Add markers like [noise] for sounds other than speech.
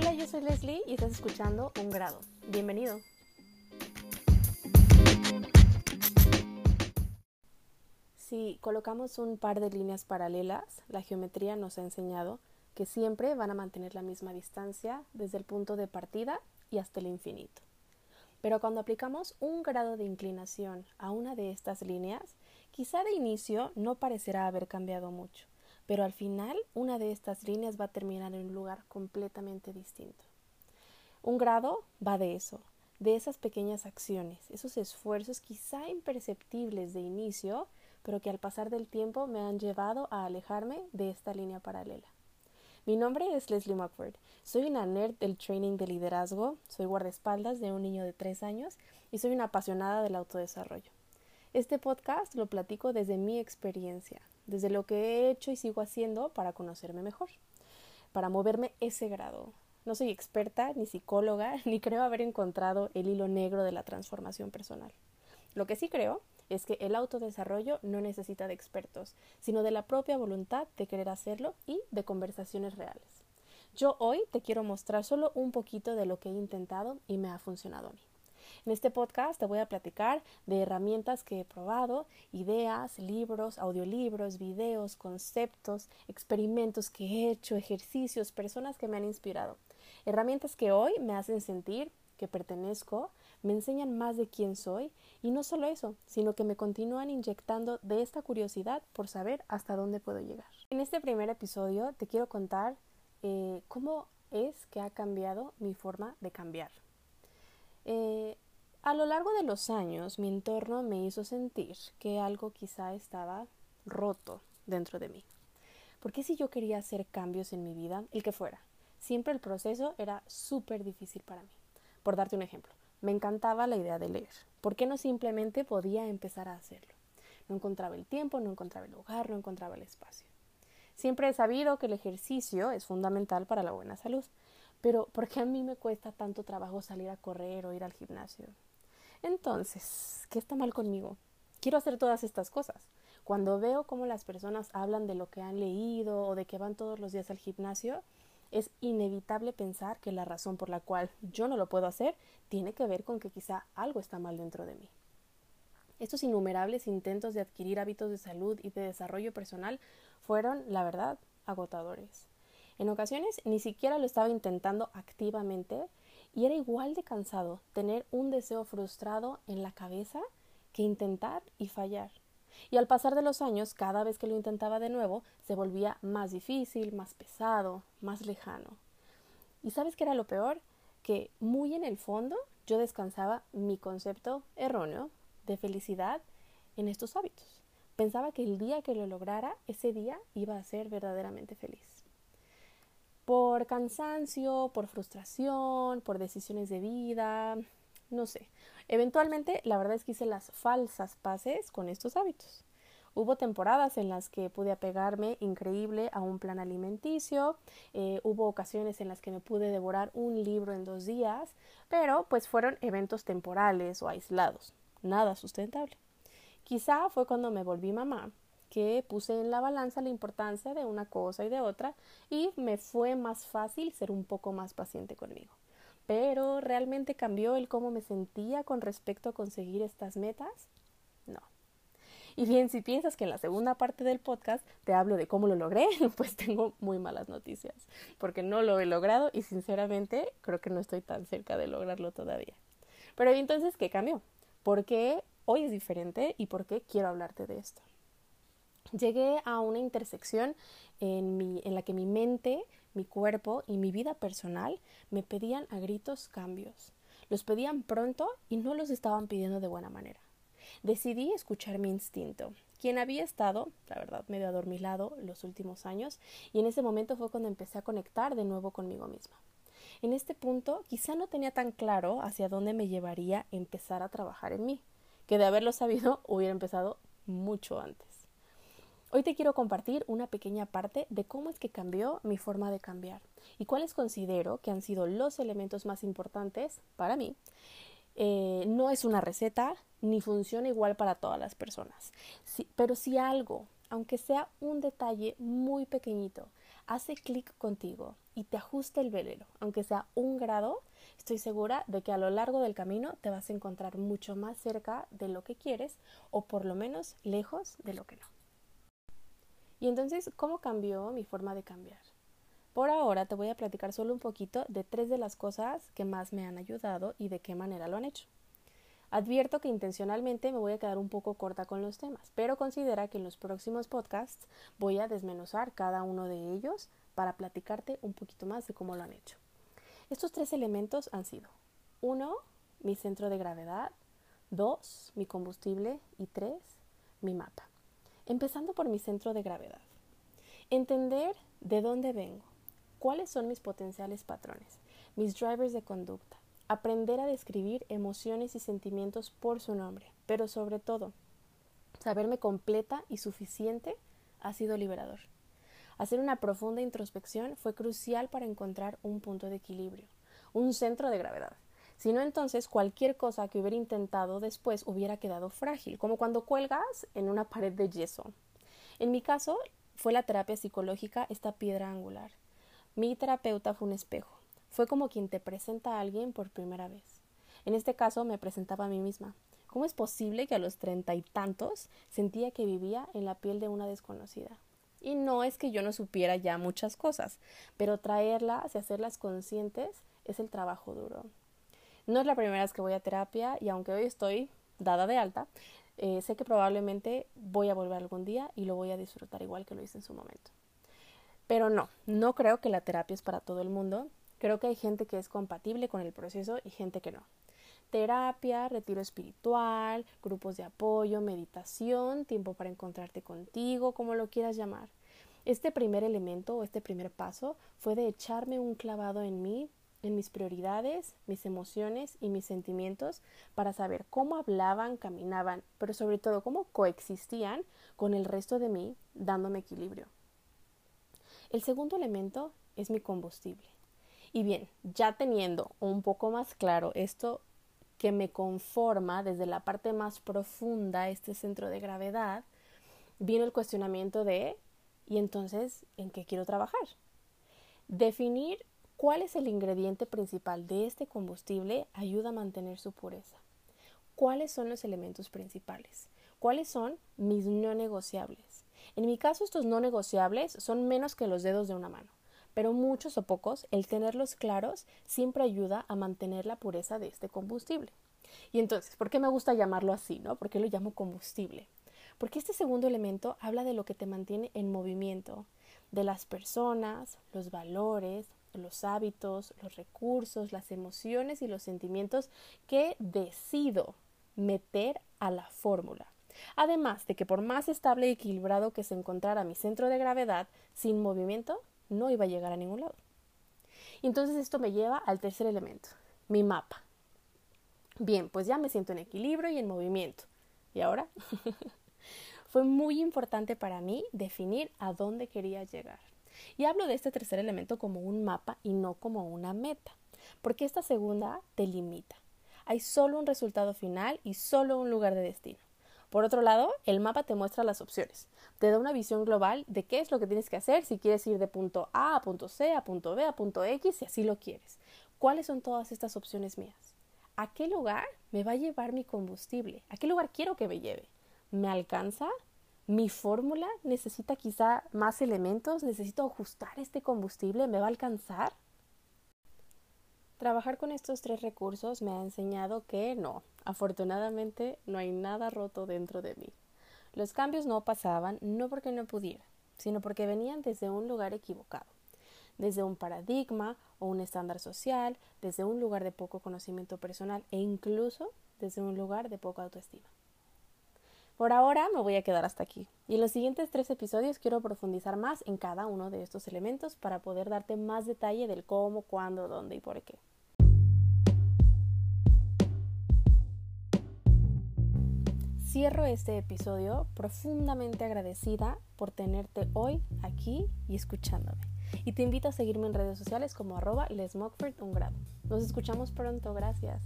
Hola, yo soy Leslie y estás escuchando Un Grado. Bienvenido. Si colocamos un par de líneas paralelas, la geometría nos ha enseñado que siempre van a mantener la misma distancia desde el punto de partida y hasta el infinito. Pero cuando aplicamos un grado de inclinación a una de estas líneas, quizá de inicio no parecerá haber cambiado mucho, pero al final una de estas líneas va a terminar en un lugar completamente distinto. Un grado va de eso, de esas pequeñas acciones, esos esfuerzos quizá imperceptibles de inicio, pero que al pasar del tiempo me han llevado a alejarme de esta línea paralela. Mi nombre es Leslie Muckford. Soy una nerd del training de liderazgo, soy guardaespaldas de un niño de tres años y soy una apasionada del autodesarrollo. Este podcast lo platico desde mi experiencia, desde lo que he hecho y sigo haciendo para conocerme mejor, para moverme ese grado. No soy experta ni psicóloga, [laughs] ni creo haber encontrado el hilo negro de la transformación personal. Lo que sí creo es que el autodesarrollo no necesita de expertos, sino de la propia voluntad de querer hacerlo y de conversaciones reales. Yo hoy te quiero mostrar solo un poquito de lo que he intentado y me ha funcionado a mí. En este podcast te voy a platicar de herramientas que he probado, ideas, libros, audiolibros, videos, conceptos, experimentos que he hecho, ejercicios, personas que me han inspirado. Herramientas que hoy me hacen sentir que pertenezco, me enseñan más de quién soy y no solo eso, sino que me continúan inyectando de esta curiosidad por saber hasta dónde puedo llegar. En este primer episodio te quiero contar eh, cómo es que ha cambiado mi forma de cambiar. Eh, a lo largo de los años mi entorno me hizo sentir que algo quizá estaba roto dentro de mí. Porque si yo quería hacer cambios en mi vida, el que fuera, siempre el proceso era súper difícil para mí. Por darte un ejemplo, me encantaba la idea de leer. ¿Por qué no simplemente podía empezar a hacerlo? No encontraba el tiempo, no encontraba el lugar, no encontraba el espacio. Siempre he sabido que el ejercicio es fundamental para la buena salud, pero ¿por qué a mí me cuesta tanto trabajo salir a correr o ir al gimnasio? Entonces, ¿qué está mal conmigo? Quiero hacer todas estas cosas. Cuando veo cómo las personas hablan de lo que han leído o de que van todos los días al gimnasio, es inevitable pensar que la razón por la cual yo no lo puedo hacer tiene que ver con que quizá algo está mal dentro de mí. Estos innumerables intentos de adquirir hábitos de salud y de desarrollo personal fueron, la verdad, agotadores. En ocasiones ni siquiera lo estaba intentando activamente y era igual de cansado tener un deseo frustrado en la cabeza que intentar y fallar. Y al pasar de los años, cada vez que lo intentaba de nuevo, se volvía más difícil, más pesado, más lejano. ¿Y sabes qué era lo peor? Que muy en el fondo yo descansaba mi concepto erróneo de felicidad en estos hábitos. Pensaba que el día que lo lograra, ese día iba a ser verdaderamente feliz. Por cansancio, por frustración, por decisiones de vida, no sé. Eventualmente, la verdad es que hice las falsas paces con estos hábitos. Hubo temporadas en las que pude apegarme increíble a un plan alimenticio, eh, hubo ocasiones en las que me pude devorar un libro en dos días, pero pues fueron eventos temporales o aislados, nada sustentable. Quizá fue cuando me volví mamá que puse en la balanza la importancia de una cosa y de otra y me fue más fácil ser un poco más paciente conmigo pero ¿realmente cambió el cómo me sentía con respecto a conseguir estas metas? No. Y bien, si piensas que en la segunda parte del podcast te hablo de cómo lo logré, [laughs] pues tengo muy malas noticias, porque no lo he logrado y sinceramente creo que no estoy tan cerca de lograrlo todavía. Pero entonces, ¿qué cambió? ¿Por qué hoy es diferente y por qué quiero hablarte de esto? Llegué a una intersección en, la que mi mente mi cuerpo y mi vida personal me pedían a gritos cambios. Los pedían pronto y no los estaban pidiendo de buena manera. Decidí escuchar mi instinto, quien había estado, la verdad, medio adormilado los últimos años, y en ese momento fue cuando empecé a conectar de nuevo conmigo misma. En este punto quizá no tenía tan claro hacia dónde me llevaría empezar a trabajar en mí, que de haberlo sabido [laughs] hubiera empezado mucho antes. Hoy te quiero compartir una pequeña parte de cómo es que cambió mi forma de cambiar y cuáles considero que han sido los elementos más importantes para mí. Eh, no es una receta ni funciona igual para todas las personas, pero si algo, aunque sea un detalle muy pequeñito, hace clic contigo y te ajusta el velero, aunque sea un grado, estoy segura de que a lo largo del camino te vas a encontrar mucho más cerca de lo que quieres o por lo menos lejos de lo que no. Y entonces, ¿cómo cambió mi forma de cambiar? Por ahora te voy a platicar solo un poquito de tres de las cosas que más me han ayudado y de qué manera lo han hecho. Advierto que intencionalmente me voy a quedar un poco corta con los temas, pero considera que en los próximos podcasts voy a desmenuzar cada uno de ellos para platicarte un poquito más de cómo lo han hecho. Estos tres elementos han sido uno, mi centro de gravedad, dos, mi combustible y tres, mi mapa. Empezando por mi centro de gravedad. Entender de dónde vengo, cuáles son mis potenciales patrones, mis drivers de conducta, aprender a describir emociones y sentimientos por su nombre, pero sobre todo, saberme completa y suficiente ha sido liberador. Hacer una profunda introspección fue crucial para encontrar un punto de equilibrio, un centro de gravedad. Si no, entonces cualquier cosa que hubiera intentado después hubiera quedado frágil, como cuando cuelgas en una pared de yeso. En mi caso, fue la terapia psicológica esta piedra angular. Mi terapeuta fue un espejo fue como quien te presenta a alguien por primera vez. En este caso me presentaba a mí misma. ¿Cómo es posible que a los treinta y tantos sentía que vivía en la piel de una desconocida? Y no es que yo no supiera ya muchas cosas, pero traerlas y hacerlas conscientes es el trabajo duro. No es la primera vez que voy a terapia y aunque hoy estoy dada de alta, eh, sé que probablemente voy a volver algún día y lo voy a disfrutar igual que lo hice en su momento. Pero no, no creo que la terapia es para todo el mundo Creo que hay gente que es compatible con el proceso y gente que no. Terapia, retiro espiritual, grupos de apoyo, meditación, tiempo para encontrarte contigo, como lo quieras llamar. Este primer elemento o este primer paso fue de echarme un clavado en mí, en mis prioridades, mis emociones y mis sentimientos para saber cómo hablaban, caminaban, pero sobre todo cómo coexistían con el resto de mí, dándome equilibrio. El segundo elemento es mi combustible. Y bien, ya teniendo un poco más claro esto que me conforma desde la parte más profunda, este centro de gravedad, vino el cuestionamiento de, ¿y entonces en qué quiero trabajar? Definir cuál es el ingrediente principal de este combustible ayuda a mantener su pureza. ¿Cuáles son los elementos principales? ¿Cuáles son mis no negociables? En mi caso, estos no negociables son menos que los dedos de una mano pero muchos o pocos, el tenerlos claros siempre ayuda a mantener la pureza de este combustible. Y entonces, ¿por qué me gusta llamarlo así, no? ¿Por qué lo llamo combustible? Porque este segundo elemento habla de lo que te mantiene en movimiento, de las personas, los valores, los hábitos, los recursos, las emociones y los sentimientos que decido meter a la fórmula. Además de que por más estable y equilibrado que se encontrara mi centro de gravedad, sin movimiento no iba a llegar a ningún lado. Entonces esto me lleva al tercer elemento, mi mapa. Bien, pues ya me siento en equilibrio y en movimiento. ¿Y ahora? [laughs] Fue muy importante para mí definir a dónde quería llegar. Y hablo de este tercer elemento como un mapa y no como una meta, porque esta segunda te limita. Hay solo un resultado final y solo un lugar de destino. Por otro lado, el mapa te muestra las opciones, te da una visión global de qué es lo que tienes que hacer si quieres ir de punto A a punto C, a punto B, a punto X, si así lo quieres. ¿Cuáles son todas estas opciones mías? ¿A qué lugar me va a llevar mi combustible? ¿A qué lugar quiero que me lleve? ¿Me alcanza? ¿Mi fórmula necesita quizá más elementos? ¿Necesito ajustar este combustible? ¿Me va a alcanzar? Trabajar con estos tres recursos me ha enseñado que no, afortunadamente no hay nada roto dentro de mí. Los cambios no pasaban no porque no pudiera, sino porque venían desde un lugar equivocado, desde un paradigma o un estándar social, desde un lugar de poco conocimiento personal e incluso desde un lugar de poca autoestima. Por ahora me voy a quedar hasta aquí y en los siguientes tres episodios quiero profundizar más en cada uno de estos elementos para poder darte más detalle del cómo, cuándo, dónde y por qué. Cierro este episodio profundamente agradecida por tenerte hoy aquí y escuchándome. Y te invito a seguirme en redes sociales como arroba lesmockford un grado. Nos escuchamos pronto, gracias.